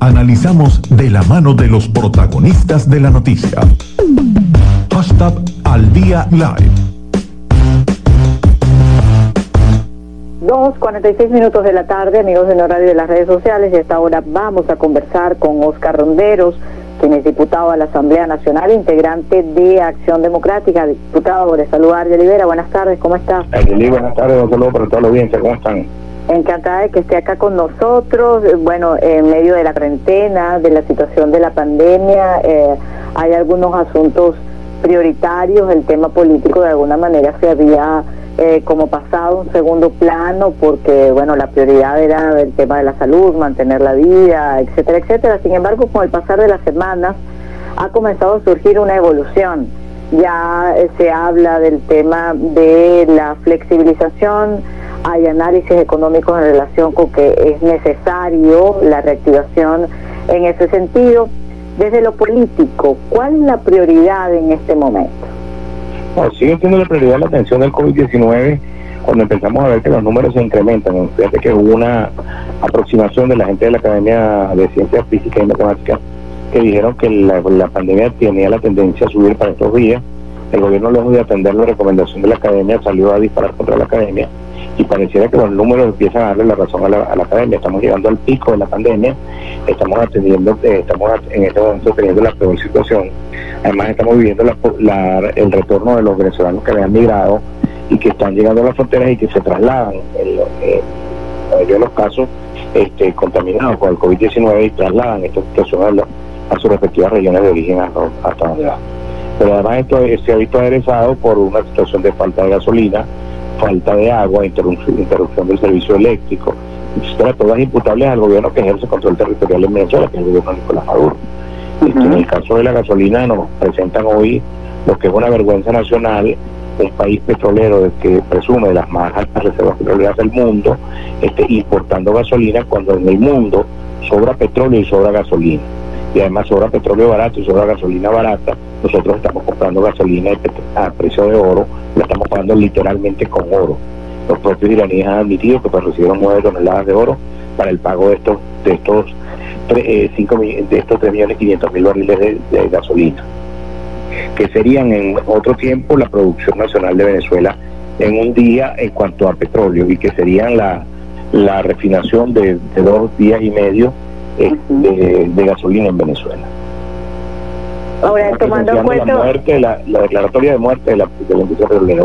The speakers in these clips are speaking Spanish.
Analizamos de la mano de los protagonistas de la noticia. Hashtag al día live. 2.46 minutos de la tarde, amigos de horario de las redes sociales, y hasta ahora vamos a conversar con Oscar Ronderos, quien es diputado a la Asamblea Nacional, integrante de Acción Democrática. Diputado, de saludar, Olivera, buenas tardes, ¿cómo está? buenas tardes, un saludo para toda la audiencia, ¿cómo están? Encantada de que esté acá con nosotros. Eh, bueno, en medio de la cuarentena, de la situación de la pandemia, eh, hay algunos asuntos prioritarios. El tema político de alguna manera se había eh, como pasado un segundo plano porque, bueno, la prioridad era el tema de la salud, mantener la vida, etcétera, etcétera. Sin embargo, con el pasar de las semanas ha comenzado a surgir una evolución. Ya se habla del tema de la flexibilización hay análisis económicos en relación con que es necesario la reactivación en ese sentido. Desde lo político, ¿cuál es la prioridad en este momento? Bueno, sigue siendo la prioridad la atención del COVID-19 cuando empezamos a ver que los números se incrementan. Fíjate que hubo una aproximación de la gente de la Academia de Ciencias Físicas y Matemáticas que dijeron que la, la pandemia tenía la tendencia a subir para estos días. El gobierno, lejos de atender la recomendación de la Academia, salió a disparar contra la Academia y pareciera que los números empiezan a darle la razón a la, academia. Estamos llegando al pico de la pandemia, estamos atendiendo, eh, estamos en este momento teniendo la peor situación. Además estamos viviendo el retorno de los venezolanos que habían migrado y que están llegando a las fronteras y que se trasladan, en, mayoría de los casos, este, contaminados con el COVID-19 y trasladan esta situación a, sus respectivas regiones de origen hasta donde va. Pero además esto se ha visto aderezado por una situación de falta de gasolina, falta de agua, interrupción, del servicio eléctrico, etcétera, todas imputables al gobierno que ejerce control territorial en Venezuela, que es el gobierno de Nicolás Maduro. En el caso de la gasolina nos presentan hoy lo que es una vergüenza nacional, un país petrolero que presume de las más altas reservas petroleras del mundo, este, importando gasolina cuando en el mundo sobra petróleo y sobra gasolina. Y además sobra petróleo barato y sobra gasolina barata, nosotros estamos comprando gasolina a precio de oro, la estamos pagando literalmente con oro. Los propios iraníes han admitido que pues, recibieron 9 toneladas de oro para el pago de estos de estos eh, de estos 3 millones 500 mil barriles de, gasolina, que serían en otro tiempo la producción nacional de Venezuela en un día en cuanto a petróleo y que serían la, la refinación de dos días y medio de, gasolina en Venezuela. Ahora, tomando en cuenta... La, declaratoria de muerte de la, industria petrolera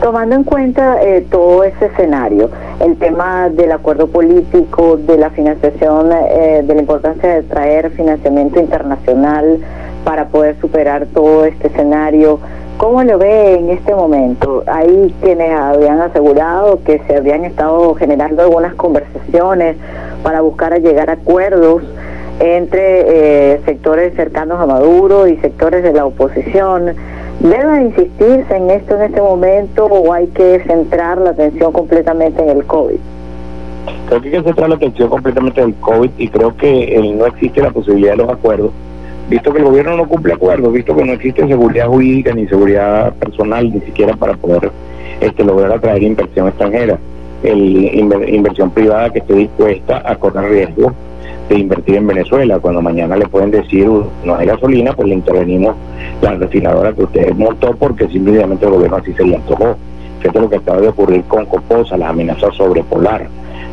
Tomando en cuenta eh, todo ese escenario, el tema del acuerdo político, de la financiación, eh, de la importancia de traer financiamiento internacional para poder superar todo este escenario, ¿cómo lo ve en este momento? Hay quienes habían asegurado que se habían estado generando algunas conversaciones para buscar a llegar a acuerdos entre eh, sectores cercanos a Maduro y sectores de la oposición. ¿Debe insistirse en esto en este momento o hay que centrar la atención completamente en el COVID? Creo que hay que centrar la atención completamente en el COVID y creo que eh, no existe la posibilidad de los acuerdos, visto que el gobierno no cumple acuerdos, visto que no existe seguridad jurídica ni seguridad personal ni siquiera para poder este, lograr atraer inversión extranjera el inversión privada que esté dispuesta a correr riesgo de invertir en Venezuela. Cuando mañana le pueden decir no hay gasolina, pues le intervenimos la refinadora que usted montó porque simplemente el gobierno así se le antojó. Fíjate lo que acaba de ocurrir con Coposa, las amenazas sobre Polar,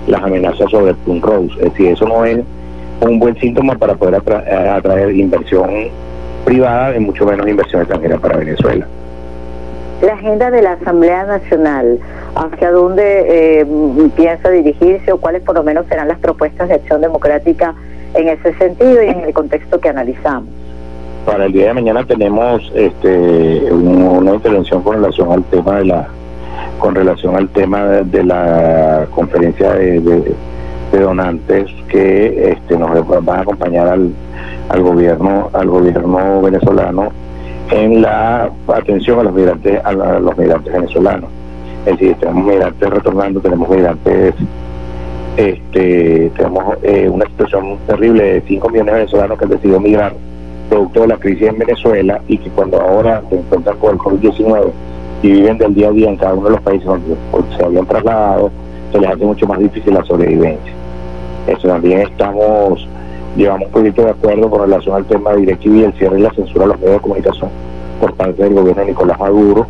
las amenazas sobre Plum Rose. Es decir, eso no es un buen síntoma para poder atraer inversión privada y mucho menos inversión extranjera para Venezuela la agenda de la Asamblea Nacional, hacia dónde eh, piensa dirigirse o cuáles por lo menos serán las propuestas de acción democrática en ese sentido y en el contexto que analizamos. Para el día de mañana tenemos este, una intervención con relación al tema de la con relación al tema de, la conferencia de, donantes que este, nos van a acompañar al, al gobierno al gobierno venezolano en la atención a los migrantes, a, los migrantes venezolanos. Es decir, tenemos migrantes retornando, tenemos migrantes, este, tenemos eh, una situación terrible de 5 millones de venezolanos que han decidido migrar producto de la crisis en Venezuela y que cuando ahora se encuentran con el COVID-19 y viven del día a día en cada uno de los países donde se habían trasladado, se les hace mucho más difícil la sobrevivencia. Eso también estamos llevamos un proyecto de acuerdo con relación al tema de DirecTV y el cierre y la censura a los medios de comunicación por parte del gobierno de Nicolás Maduro,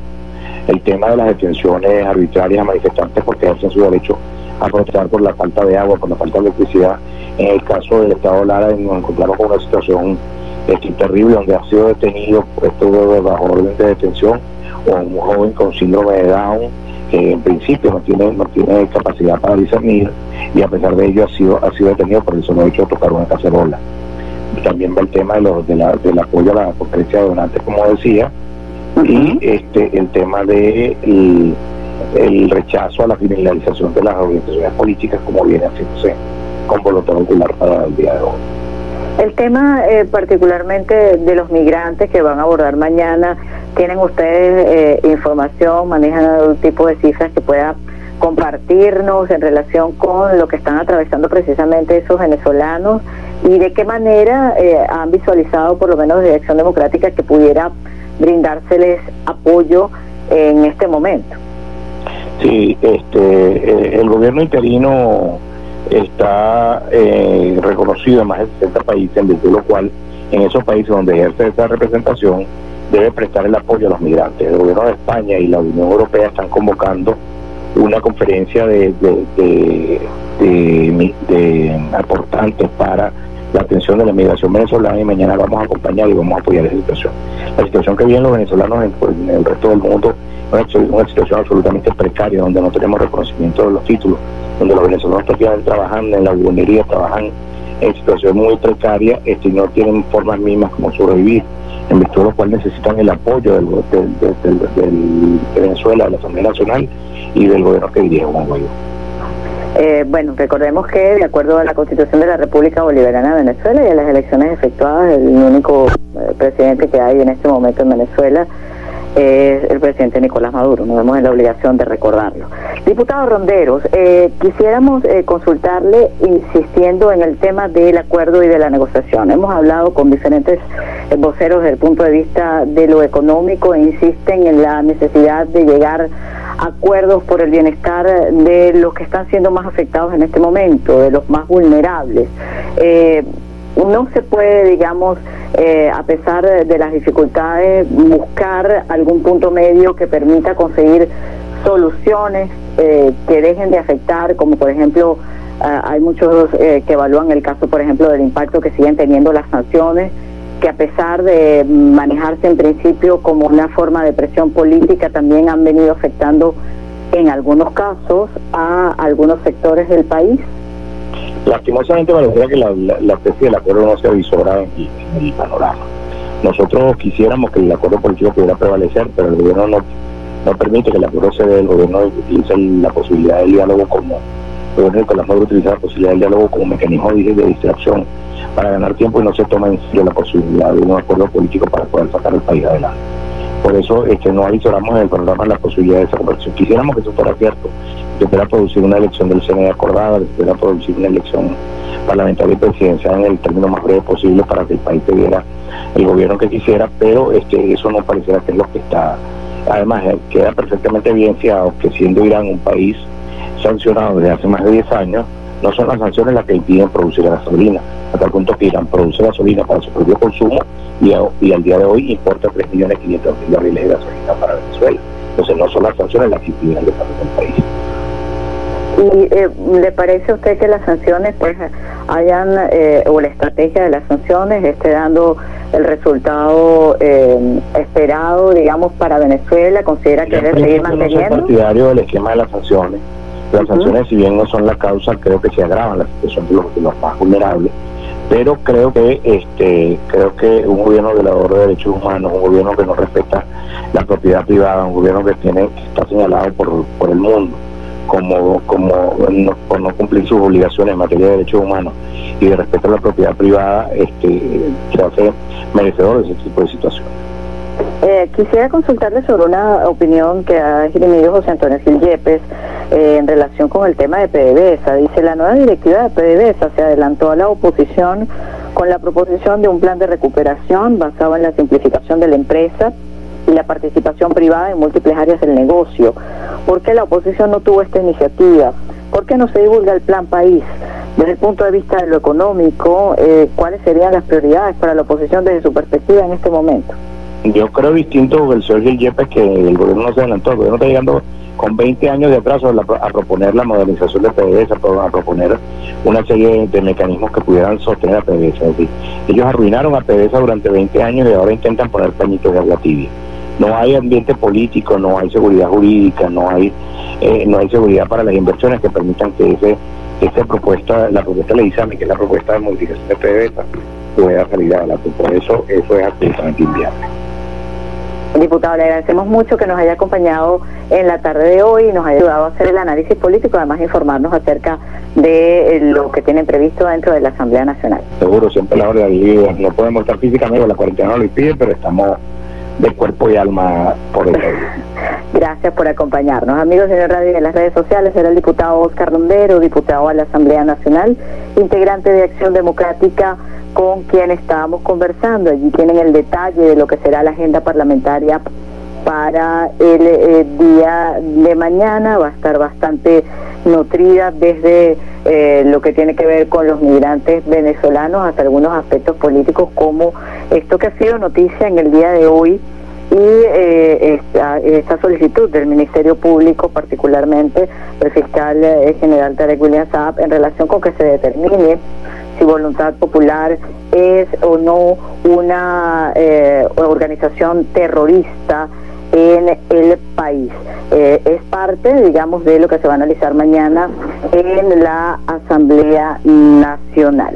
el tema de las detenciones arbitrarias a manifestantes porque ejercen su derecho a protestar por la falta de agua, por la falta de electricidad. En el caso del Estado Lara nos encontramos con una situación este, terrible donde ha sido detenido, puesto bajo orden de detención, un joven con síndrome de Down, que en principio no tiene, no tiene capacidad para discernir y a pesar de ello ha sido, ha sido detenido por el solo hecho de tocar una cacerola. También va el tema de los, de la, del apoyo a la conferencia de donantes, como decía, y este el tema de el, rechazo a la criminalización de las organizaciones políticas como viene haciéndose con voluntad popular para el día de hoy. El tema eh, particularmente de los migrantes que van a abordar mañana, ¿tienen ustedes eh, información, manejan algún tipo de cifras que pueda compartirnos en relación con lo que están atravesando precisamente esos venezolanos y de qué manera eh, han visualizado por lo menos Dirección Democrática que pudiera brindárseles apoyo en este momento. Sí, este, eh, el gobierno interino está eh, reconocido en más de 60 países, en virtud de lo cual en esos países donde ejerce esa representación debe prestar el apoyo a los migrantes. El gobierno de España y la Unión Europea están convocando una conferencia de, de, de aportantes para la atención de la migración venezolana y mañana vamos a acompañar y vamos a apoyar esa situación. La situación que viven los venezolanos en, pues, el resto del mundo es una, situación absolutamente precaria, donde no tenemos reconocimiento de los títulos, donde los venezolanos todavía trabajando en la buhonería, trabajan en situación muy precaria este, no tienen formas mismas como sobrevivir, en virtud de lo cual necesitan el apoyo del, de Venezuela, de la Asamblea Nacional y del gobierno que dirige Juan Guaidó. Eh, bueno, recordemos que de acuerdo a la Constitución de la República Bolivariana de Venezuela y a las elecciones efectuadas, el único eh, presidente que hay en este momento en Venezuela es el presidente Nicolás Maduro. Nos vemos en la obligación de recordarlo. Diputado Ronderos, eh, quisiéramos consultarle insistiendo en el tema del acuerdo y de la negociación. Hemos hablado con diferentes voceros desde el punto de vista de lo económico e insisten en la necesidad de llegar acuerdos por el bienestar de los que están siendo más afectados en este momento, de los más vulnerables. Eh, no se puede, digamos, eh, a pesar de las dificultades, buscar algún punto medio que permita conseguir soluciones eh, que dejen de afectar, como por ejemplo, hay muchos que evalúan el caso, por ejemplo, del impacto que siguen teniendo las sanciones que a pesar de manejarse en principio como una forma de presión política, también han venido afectando en algunos casos a algunos sectores del país? Lastimosamente parecería que la, la, especie del acuerdo no se avisora en, en, el panorama. Nosotros quisiéramos que el acuerdo político pudiera prevalecer, pero el gobierno no, no permite que el acuerdo se dé, el gobierno utiliza la posibilidad del diálogo como, el gobierno de Maduro utiliza la posibilidad del diálogo como mecanismo de distracción para ganar tiempo y no se toma en serio la posibilidad de un acuerdo político para poder sacar el país adelante. Por eso este, no avisoramos en el programa la posibilidad de esa conversión. Quisiéramos que eso fuera cierto, que pudiera producir una elección del CNE acordada, que pudiera producir una elección parlamentaria y presidencial en el término más breve posible para que el país tuviera el gobierno que quisiera, pero este, eso no pareciera que es lo que está. Además, eh, queda perfectamente evidenciado que siendo Irán un país sancionado desde hace más de 10 años, no son las sanciones las que impiden producir gasolina, hasta el punto que Irán produce gasolina para su propio consumo y, al día de hoy importa 3.500.000 barriles de gasolina para Venezuela. Entonces no son las sanciones las que impiden el desarrollo del país. ¿Y eh, le parece a usted que las sanciones pues hayan, eh, o la estrategia de las sanciones esté dando el resultado eh, esperado, digamos, para Venezuela? ¿Considera que debe seguir manteniendo? Yo partidario del esquema de las sanciones las sanciones, si bien no son la causa, creo que se agravan la situación de los, los más vulnerables pero creo que este creo que un gobierno violador de derechos humanos, un gobierno que no respeta la propiedad privada, un gobierno que tiene que está señalado por, por el mundo como como no, por no cumplir sus obligaciones en materia de derechos humanos y de respeto a la propiedad privada, este se hace merecedor de ese tipo de situaciones. Eh, quisiera consultarle sobre una opinión que ha esgrimido José Antonio Gil Yepes eh, en relación con el tema de PDVSA. Dice, la nueva directiva de PDVSA se adelantó a la oposición con la proposición de un plan de recuperación basado en la simplificación de la empresa y la participación privada en múltiples áreas del negocio. ¿Por qué la oposición no tuvo esta iniciativa? ¿por qué no se divulga el plan país? Desde el punto de vista de lo económico, eh, ¿cuáles serían las prioridades para la oposición desde su perspectiva en este momento? Yo creo distinto el señor Gil Yepes que el gobierno no se adelantó, el gobierno está llegando con 20 años de atraso a, proponer la modernización de PDVSA, a proponer una serie de mecanismos que pudieran sostener a PDVSA. Es decir, ellos arruinaron a PDVSA durante 20 años y ahora intentan poner pañitos de agua tibia. No hay ambiente político, no hay seguridad jurídica, no hay eh, no hay seguridad para las inversiones que permitan que ese esta propuesta, la propuesta a mí que la propuesta de modificación de PDVSA pueda salir adelante. Por eso, eso es absolutamente inviable. Diputado, le agradecemos mucho que nos haya acompañado en la tarde de hoy y nos haya ayudado a hacer el análisis político, además informarnos acerca de eh, lo que tienen previsto dentro de la Asamblea Nacional. Seguro, siempre la hora de no podemos estar físicamente, la cuarentena no lo impide, pero estamos de cuerpo y alma por el Gracias por acompañarnos. Amigos de radio de las redes sociales, era el diputado Oscar Rondero, diputado a la Asamblea Nacional, integrante de Acción Democrática, con quien estábamos conversando. Allí tienen el detalle de lo que será la agenda parlamentaria para el, eh, día de mañana. Va a estar bastante nutrida desde eh, lo que tiene que ver con los migrantes venezolanos hasta algunos aspectos políticos como esto que ha sido noticia en el día de hoy y eh, esta, solicitud del Ministerio Público, particularmente el fiscal eh, general Tarek William Saab, en relación con que se determine si Voluntad Popular es o no una eh, organización terrorista en el país. es parte, digamos, de lo que se va a analizar mañana en la Asamblea Nacional.